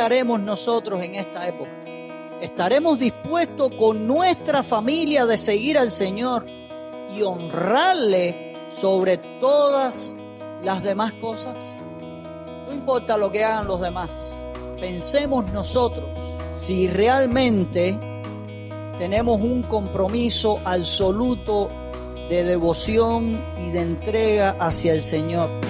haremos nosotros en esta época? ¿Estaremos dispuestos con nuestra familia de seguir al Señor y honrarle sobre todas las demás cosas? No importa lo que hagan los demás, pensemos nosotros si realmente tenemos un compromiso absoluto de devoción y de entrega hacia el Señor.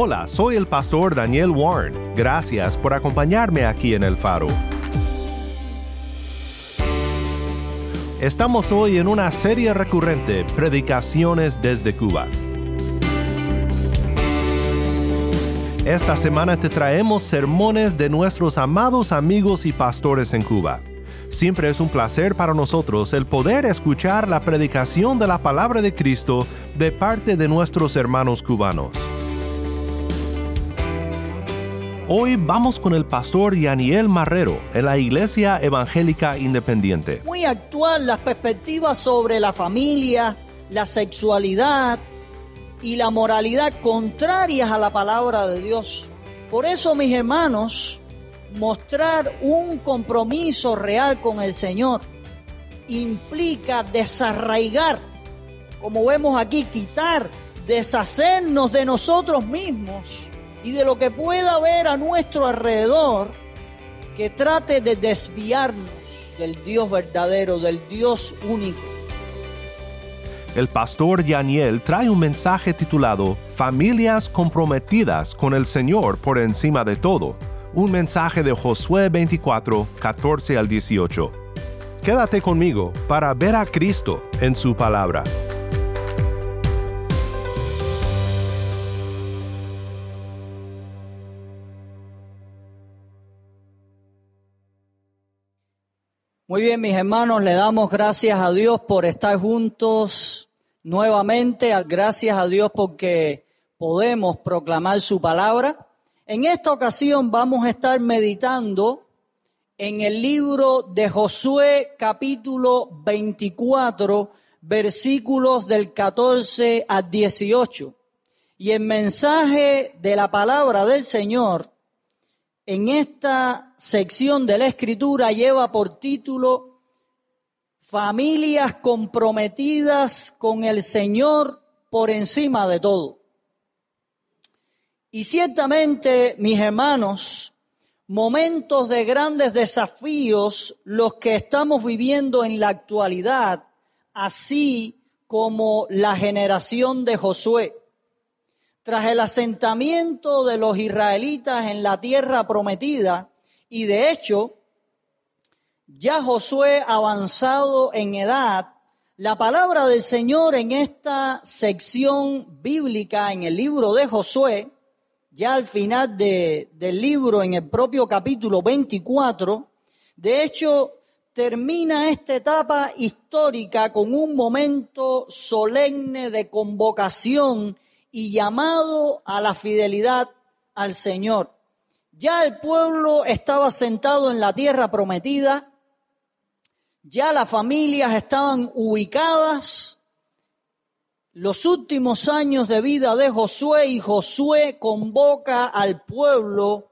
Hola, soy el pastor Daniel Warren. Gracias por acompañarme aquí en El Faro. Estamos hoy en una serie recurrente, Predicaciones desde Cuba. Esta semana te traemos sermones de nuestros amados amigos y pastores en Cuba. Siempre es un placer para nosotros el poder escuchar la predicación de la palabra de Cristo de parte de nuestros hermanos cubanos. Hoy vamos con el pastor Yaniel Marrero en la Iglesia Evangélica Independiente. Muy actual las perspectivas sobre la familia, la sexualidad y la moralidad contrarias a la palabra de Dios. Por eso, mis hermanos, mostrar un compromiso real con el Señor implica desarraigar, como vemos aquí, quitar, deshacernos de nosotros mismos y de lo que pueda haber a nuestro alrededor que trate de desviarnos del Dios verdadero, del Dios único. El pastor Yaniel trae un mensaje titulado Familias comprometidas con el Señor por encima de todo, un mensaje de Josué 24, 14 al 18. Quédate conmigo para ver a Cristo en su palabra. Muy bien, mis hermanos, le damos gracias a Dios por estar juntos nuevamente. Gracias a Dios porque podemos proclamar su palabra. En esta ocasión vamos a estar meditando en el libro de Josué capítulo 24, versículos del 14 al 18. Y el mensaje de la palabra del Señor en esta sección de la escritura lleva por título Familias comprometidas con el Señor por encima de todo. Y ciertamente, mis hermanos, momentos de grandes desafíos los que estamos viviendo en la actualidad, así como la generación de Josué. Tras el asentamiento de los israelitas en la tierra prometida, y de hecho, ya Josué avanzado en edad, la palabra del Señor en esta sección bíblica, en el libro de Josué, ya al final de, del libro, en el propio capítulo 24, de hecho, termina esta etapa histórica con un momento solemne de convocación y llamado a la fidelidad al Señor. Ya el pueblo estaba sentado en la tierra prometida, ya las familias estaban ubicadas, los últimos años de vida de Josué y Josué convoca al pueblo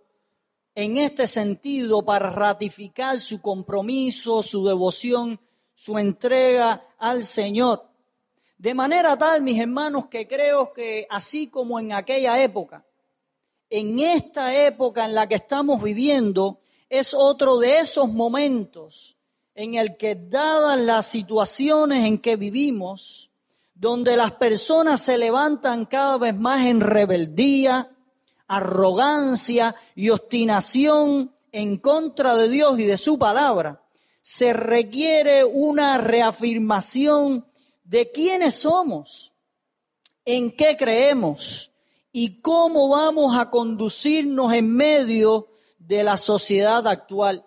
en este sentido para ratificar su compromiso, su devoción, su entrega al Señor. De manera tal, mis hermanos, que creo que así como en aquella época, en esta época en la que estamos viviendo, es otro de esos momentos en el que dadas las situaciones en que vivimos, donde las personas se levantan cada vez más en rebeldía, arrogancia y obstinación en contra de Dios y de su palabra, se requiere una reafirmación de quiénes somos, en qué creemos y cómo vamos a conducirnos en medio de la sociedad actual.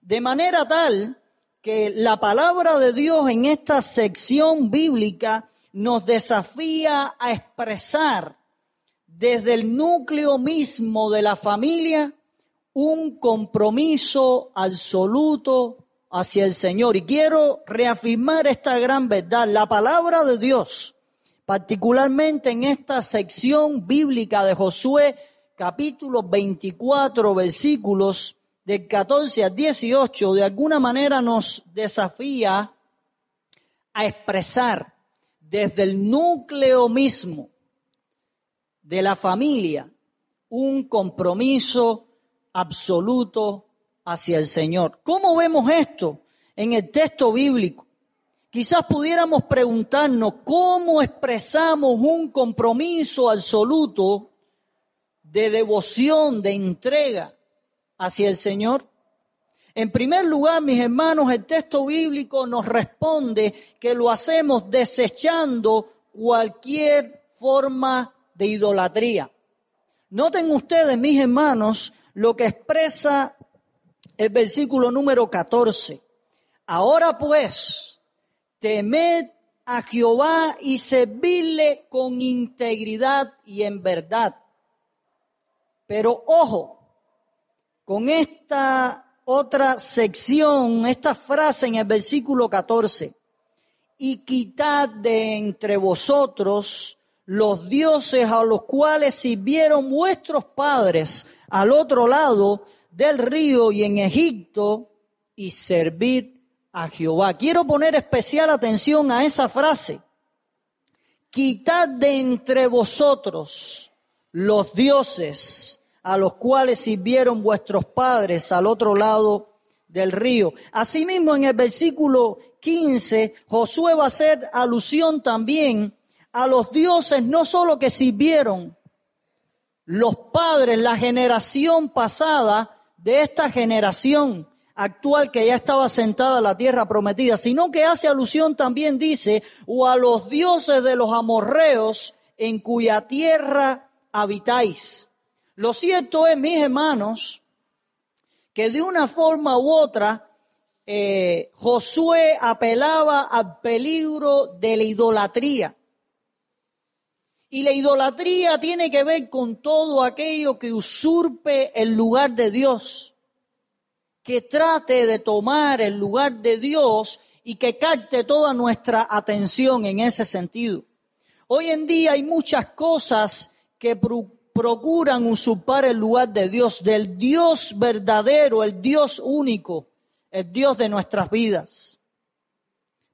De manera tal que la palabra de Dios en esta sección bíblica nos desafía a expresar desde el núcleo mismo de la familia un compromiso absoluto hacia el Señor. Y quiero reafirmar esta gran verdad. La palabra de Dios, particularmente en esta sección bíblica de Josué, capítulo 24, versículos del 14 al 18, de alguna manera nos desafía a expresar desde el núcleo mismo de la familia un compromiso absoluto hacia el Señor. ¿Cómo vemos esto en el texto bíblico? Quizás pudiéramos preguntarnos cómo expresamos un compromiso absoluto de devoción, de entrega hacia el Señor. En primer lugar, mis hermanos, el texto bíblico nos responde que lo hacemos desechando cualquier forma de idolatría. Noten ustedes, mis hermanos, lo que expresa el versículo número 14. Ahora pues, temed a Jehová y servirle con integridad y en verdad. Pero ojo, con esta otra sección, esta frase en el versículo 14, y quitad de entre vosotros los dioses a los cuales sirvieron vuestros padres al otro lado del río y en Egipto y servir a Jehová. Quiero poner especial atención a esa frase. Quitad de entre vosotros los dioses a los cuales sirvieron vuestros padres al otro lado del río. Asimismo, en el versículo 15, Josué va a hacer alusión también a los dioses no solo que sirvieron los padres, la generación pasada de esta generación actual que ya estaba sentada en la tierra prometida, sino que hace alusión también, dice, o a los dioses de los amorreos en cuya tierra habitáis. Lo cierto es, mis hermanos, que de una forma u otra, eh, Josué apelaba al peligro de la idolatría. Y la idolatría tiene que ver con todo aquello que usurpe el lugar de Dios, que trate de tomar el lugar de Dios y que capte toda nuestra atención en ese sentido. Hoy en día hay muchas cosas que procuran usurpar el lugar de Dios, del Dios verdadero, el Dios único, el Dios de nuestras vidas.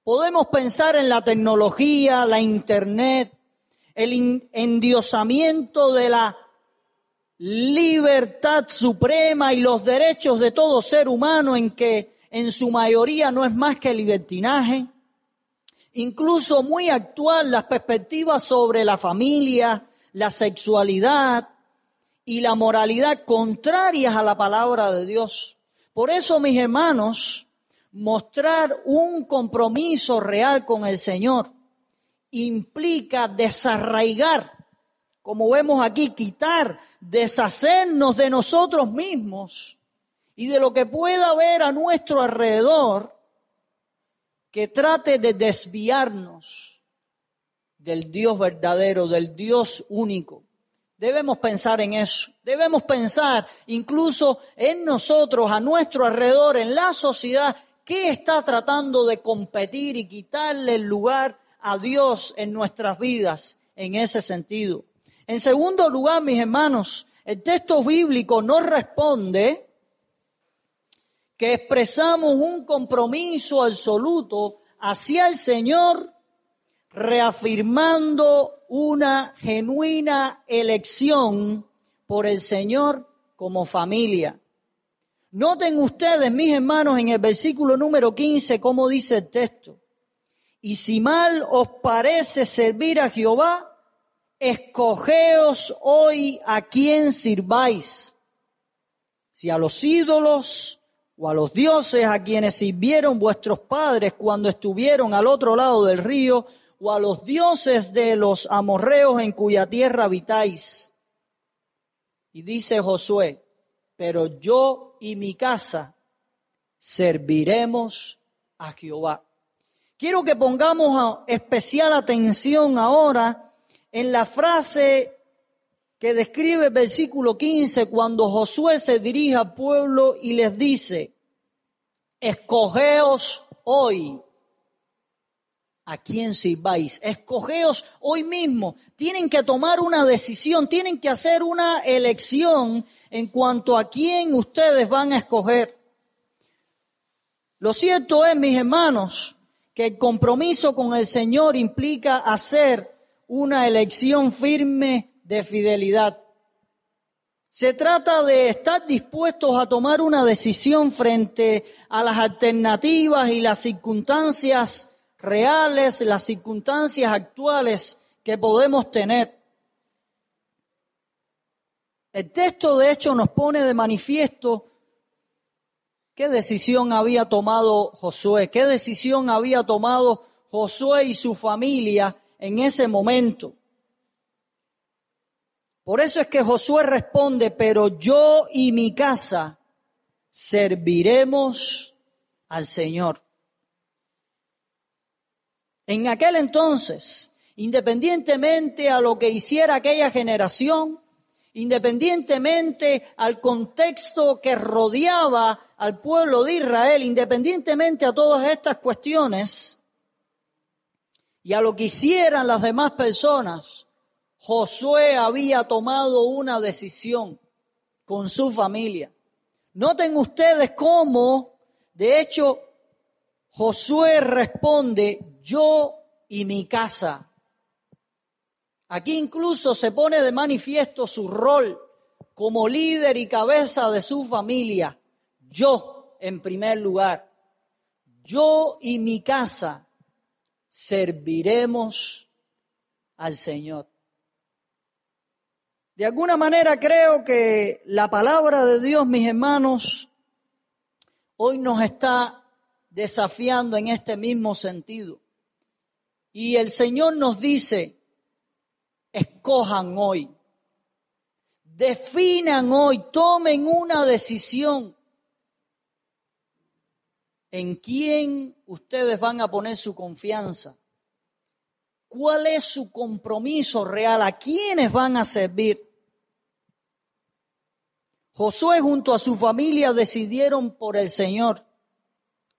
Podemos pensar en la tecnología, la internet, el endiosamiento de la libertad suprema y los derechos de todo ser humano en que en su mayoría no es más que libertinaje. Incluso muy actual las perspectivas sobre la familia, la sexualidad y la moralidad contrarias a la palabra de Dios. Por eso, mis hermanos, mostrar un compromiso real con el Señor implica desarraigar, como vemos aquí, quitar, deshacernos de nosotros mismos y de lo que pueda haber a nuestro alrededor que trate de desviarnos del Dios verdadero, del Dios único. Debemos pensar en eso. Debemos pensar incluso en nosotros, a nuestro alrededor, en la sociedad, que está tratando de competir y quitarle el lugar a Dios en nuestras vidas en ese sentido. En segundo lugar, mis hermanos, el texto bíblico nos responde que expresamos un compromiso absoluto hacia el Señor, reafirmando una genuina elección por el Señor como familia. Noten ustedes, mis hermanos, en el versículo número 15, cómo dice el texto. Y si mal os parece servir a Jehová, escogeos hoy a quién sirváis. Si a los ídolos o a los dioses a quienes sirvieron vuestros padres cuando estuvieron al otro lado del río, o a los dioses de los amorreos en cuya tierra habitáis. Y dice Josué, pero yo y mi casa serviremos a Jehová. Quiero que pongamos especial atención ahora en la frase que describe el versículo 15 cuando Josué se dirige al pueblo y les dice, escogeos hoy a quién sirváis. Escogeos hoy mismo. Tienen que tomar una decisión, tienen que hacer una elección en cuanto a quién ustedes van a escoger. Lo cierto es, mis hermanos, que el compromiso con el Señor implica hacer una elección firme de fidelidad. Se trata de estar dispuestos a tomar una decisión frente a las alternativas y las circunstancias reales, las circunstancias actuales que podemos tener. El texto de hecho nos pone de manifiesto qué decisión había tomado Josué, qué decisión había tomado Josué y su familia en ese momento. Por eso es que Josué responde, pero yo y mi casa serviremos al Señor. En aquel entonces, independientemente a lo que hiciera aquella generación, independientemente al contexto que rodeaba al pueblo de Israel, independientemente a todas estas cuestiones y a lo que hicieran las demás personas, Josué había tomado una decisión con su familia. Noten ustedes cómo, de hecho, Josué responde, yo y mi casa. Aquí incluso se pone de manifiesto su rol como líder y cabeza de su familia. Yo, en primer lugar, yo y mi casa serviremos al Señor. De alguna manera creo que la palabra de Dios, mis hermanos, hoy nos está desafiando en este mismo sentido. Y el Señor nos dice, escojan hoy, definan hoy, tomen una decisión en quién ustedes van a poner su confianza. ¿Cuál es su compromiso real? ¿A quiénes van a servir? Josué junto a su familia decidieron por el Señor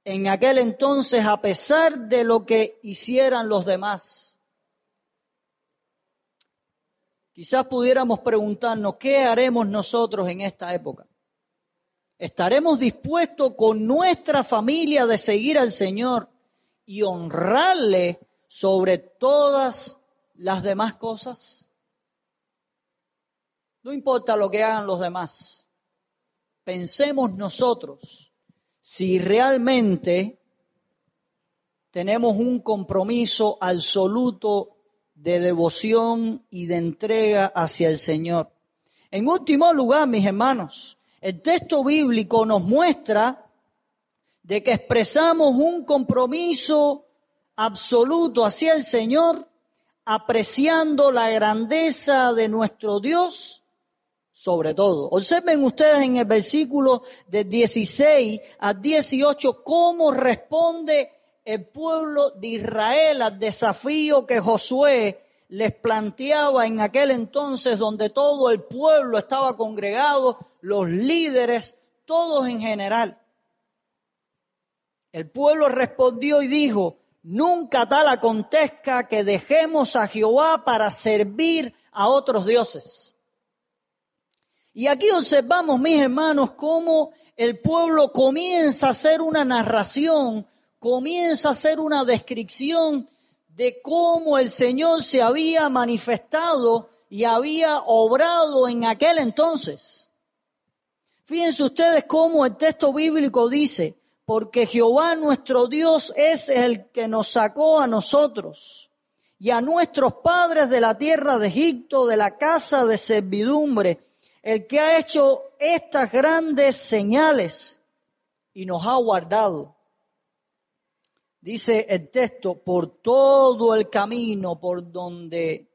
en aquel entonces a pesar de lo que hicieran los demás. Quizás pudiéramos preguntarnos, ¿qué haremos nosotros en esta época? ¿Estaremos dispuestos con nuestra familia de seguir al Señor y honrarle sobre todas las demás cosas? No importa lo que hagan los demás. Pensemos nosotros si realmente tenemos un compromiso absoluto de devoción y de entrega hacia el Señor. En último lugar, mis hermanos, el texto bíblico nos muestra de que expresamos un compromiso absoluto hacia el Señor, apreciando la grandeza de nuestro Dios sobre todo. Observen ustedes en el versículo de 16 a 18 cómo responde el pueblo de Israel al desafío que Josué les planteaba en aquel entonces donde todo el pueblo estaba congregado, los líderes, todos en general. El pueblo respondió y dijo, nunca tal acontezca que dejemos a Jehová para servir a otros dioses. Y aquí observamos, mis hermanos, cómo el pueblo comienza a hacer una narración, comienza a hacer una descripción de cómo el Señor se había manifestado y había obrado en aquel entonces. Fíjense ustedes cómo el texto bíblico dice, porque Jehová nuestro Dios es el que nos sacó a nosotros y a nuestros padres de la tierra de Egipto, de la casa de servidumbre, el que ha hecho estas grandes señales y nos ha guardado. Dice el texto, por todo el camino por donde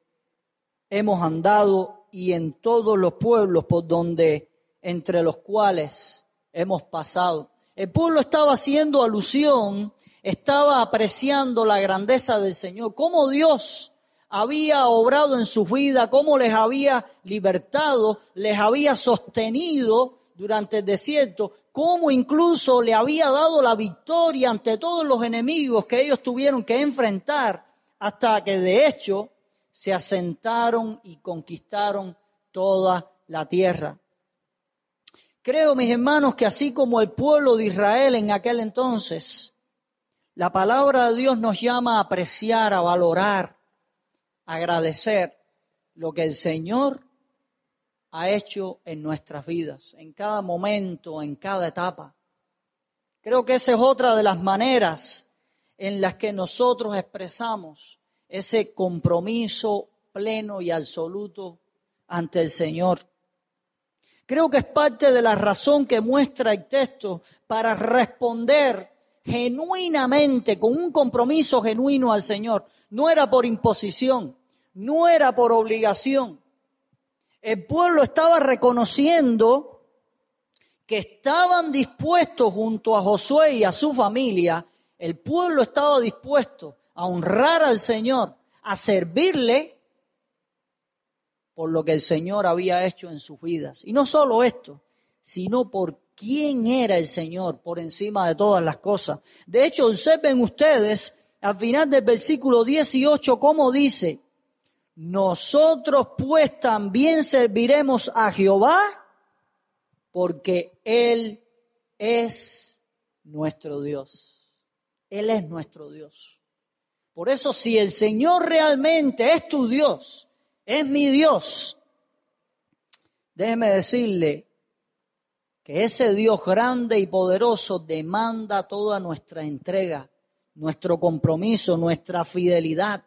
hemos andado y en todos los pueblos por donde entre los cuales hemos pasado. El pueblo estaba haciendo alusión, estaba apreciando la grandeza del Señor, cómo Dios había obrado en su vida, cómo les había libertado, les había sostenido durante el desierto, cómo incluso le había dado la victoria ante todos los enemigos que ellos tuvieron que enfrentar, hasta que de hecho se asentaron y conquistaron toda la tierra. Creo, mis hermanos, que así como el pueblo de Israel en aquel entonces, la palabra de Dios nos llama a apreciar, a valorar, a agradecer lo que el Señor ha hecho en nuestras vidas, en cada momento, en cada etapa. Creo que esa es otra de las maneras en las que nosotros expresamos ese compromiso pleno y absoluto ante el Señor. Creo que es parte de la razón que muestra el texto para responder genuinamente, con un compromiso genuino al Señor. No era por imposición, no era por obligación. El pueblo estaba reconociendo que estaban dispuestos junto a Josué y a su familia, el pueblo estaba dispuesto a honrar al Señor, a servirle por lo que el Señor había hecho en sus vidas. Y no solo esto, sino por quién era el Señor por encima de todas las cosas. De hecho, observen ustedes al final del versículo 18 cómo dice, nosotros pues también serviremos a Jehová porque Él es nuestro Dios. Él es nuestro Dios. Por eso si el Señor realmente es tu Dios, es mi Dios. Déjeme decirle que ese Dios grande y poderoso demanda toda nuestra entrega, nuestro compromiso, nuestra fidelidad.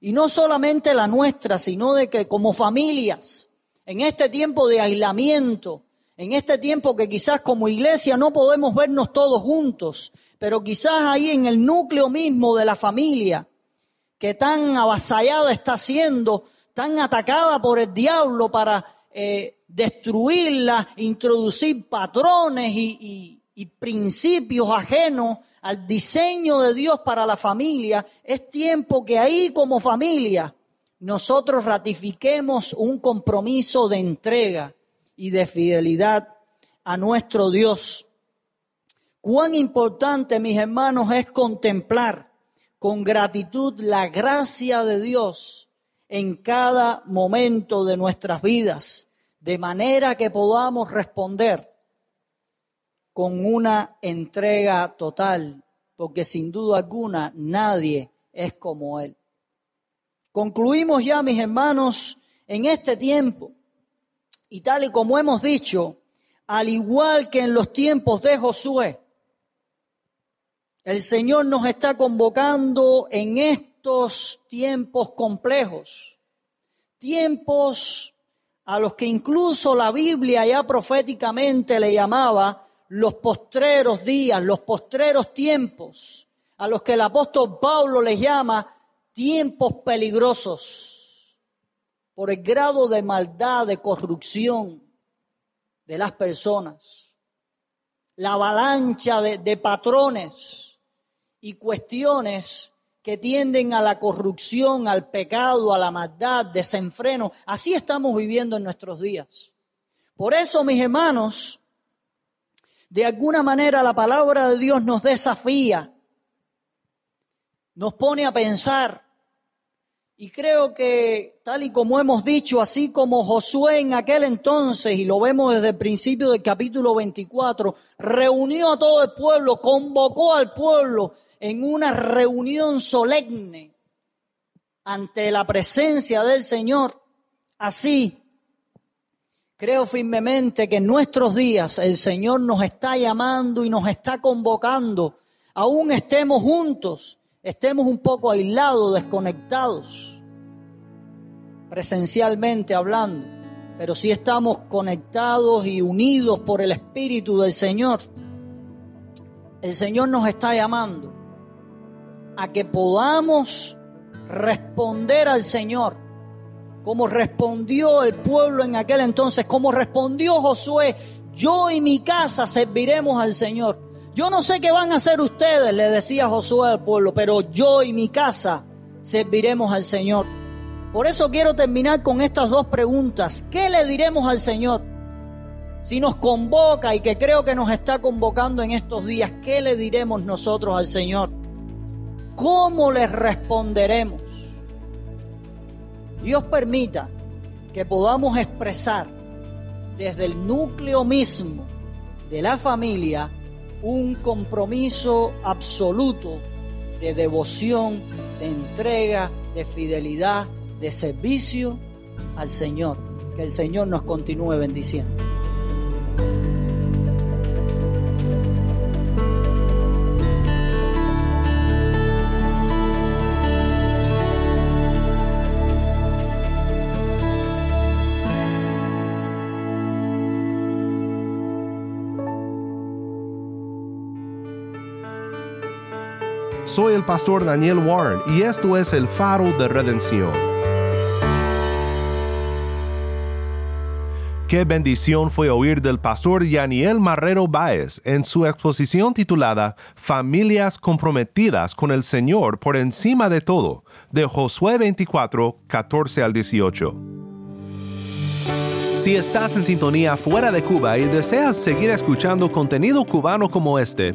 Y no solamente la nuestra, sino de que como familias, en este tiempo de aislamiento, en este tiempo que quizás como iglesia no podemos vernos todos juntos, pero quizás ahí en el núcleo mismo de la familia, que tan avasallada está siendo tan atacada por el diablo para eh, destruirla, introducir patrones y, y principios ajenos al diseño de Dios para la familia, es tiempo que ahí como familia nosotros ratifiquemos un compromiso de entrega y de fidelidad a nuestro Dios. Cuán importante, mis hermanos, es contemplar con gratitud la gracia de Dios en cada momento de nuestras vidas, de manera que podamos responder con una entrega total, porque sin duda alguna nadie es como Él. Concluimos ya, mis hermanos, en este tiempo, y tal y como hemos dicho, al igual que en los tiempos de Josué, el Señor nos está convocando en este tiempos complejos, tiempos a los que incluso la Biblia ya proféticamente le llamaba los postreros días, los postreros tiempos, a los que el apóstol Pablo les llama tiempos peligrosos por el grado de maldad, de corrupción de las personas, la avalancha de, patrones y cuestiones que tienden a la corrupción, al pecado, a la maldad, desenfreno. Así estamos viviendo en nuestros días. Por eso, mis hermanos, de alguna manera la palabra de Dios nos desafía, nos pone a pensar. Y creo que, tal y como hemos dicho, así como Josué en aquel entonces, y lo vemos desde el principio del capítulo 24, reunió a todo el pueblo, convocó al pueblo en una reunión solemne ante la presencia del Señor. Así, Creo firmemente que en nuestros días el Señor nos está llamando y nos está convocando. Aún estemos juntos, estemos un poco aislados, desconectados, presencialmente hablando, pero sí estamos conectados y unidos por el Espíritu del Señor. El Señor nos está llamando a que podamos responder al Señor como respondió el pueblo en aquel entonces, como respondió Josué, yo y mi casa serviremos al Señor. Yo no sé qué van a hacer ustedes, le decía Josué al pueblo, pero yo y mi casa serviremos al Señor. Por eso quiero terminar con estas dos preguntas. ¿Qué le diremos al Señor? Si nos convoca y que creo que nos está convocando en estos días, ¿qué le diremos nosotros al Señor? ¿Cómo le responderemos? Dios permita que podamos expresar desde el núcleo mismo de la familia un compromiso absoluto de devoción, de entrega, de fidelidad, de servicio al Señor. Que el Señor nos continúe bendiciendo. Soy el pastor Daniel Warren y esto es el faro de redención. Qué bendición fue oír del pastor Yaniel Marrero Báez en su exposición titulada Familias comprometidas con el Señor por encima de todo, de Josué 24, 14 al 18. Si estás en sintonía fuera de Cuba y deseas seguir escuchando contenido cubano como este,